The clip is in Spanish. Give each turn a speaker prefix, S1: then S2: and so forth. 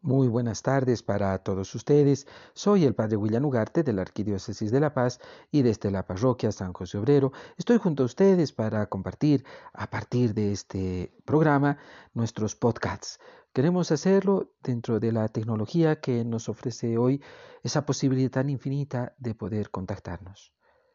S1: Muy buenas tardes para todos ustedes. Soy el Padre William Ugarte de la Arquidiócesis de La Paz y desde la Parroquia San José Obrero estoy junto a ustedes para compartir a partir de este programa nuestros podcasts. Queremos hacerlo dentro de la tecnología que nos ofrece hoy esa posibilidad tan infinita de poder contactarnos.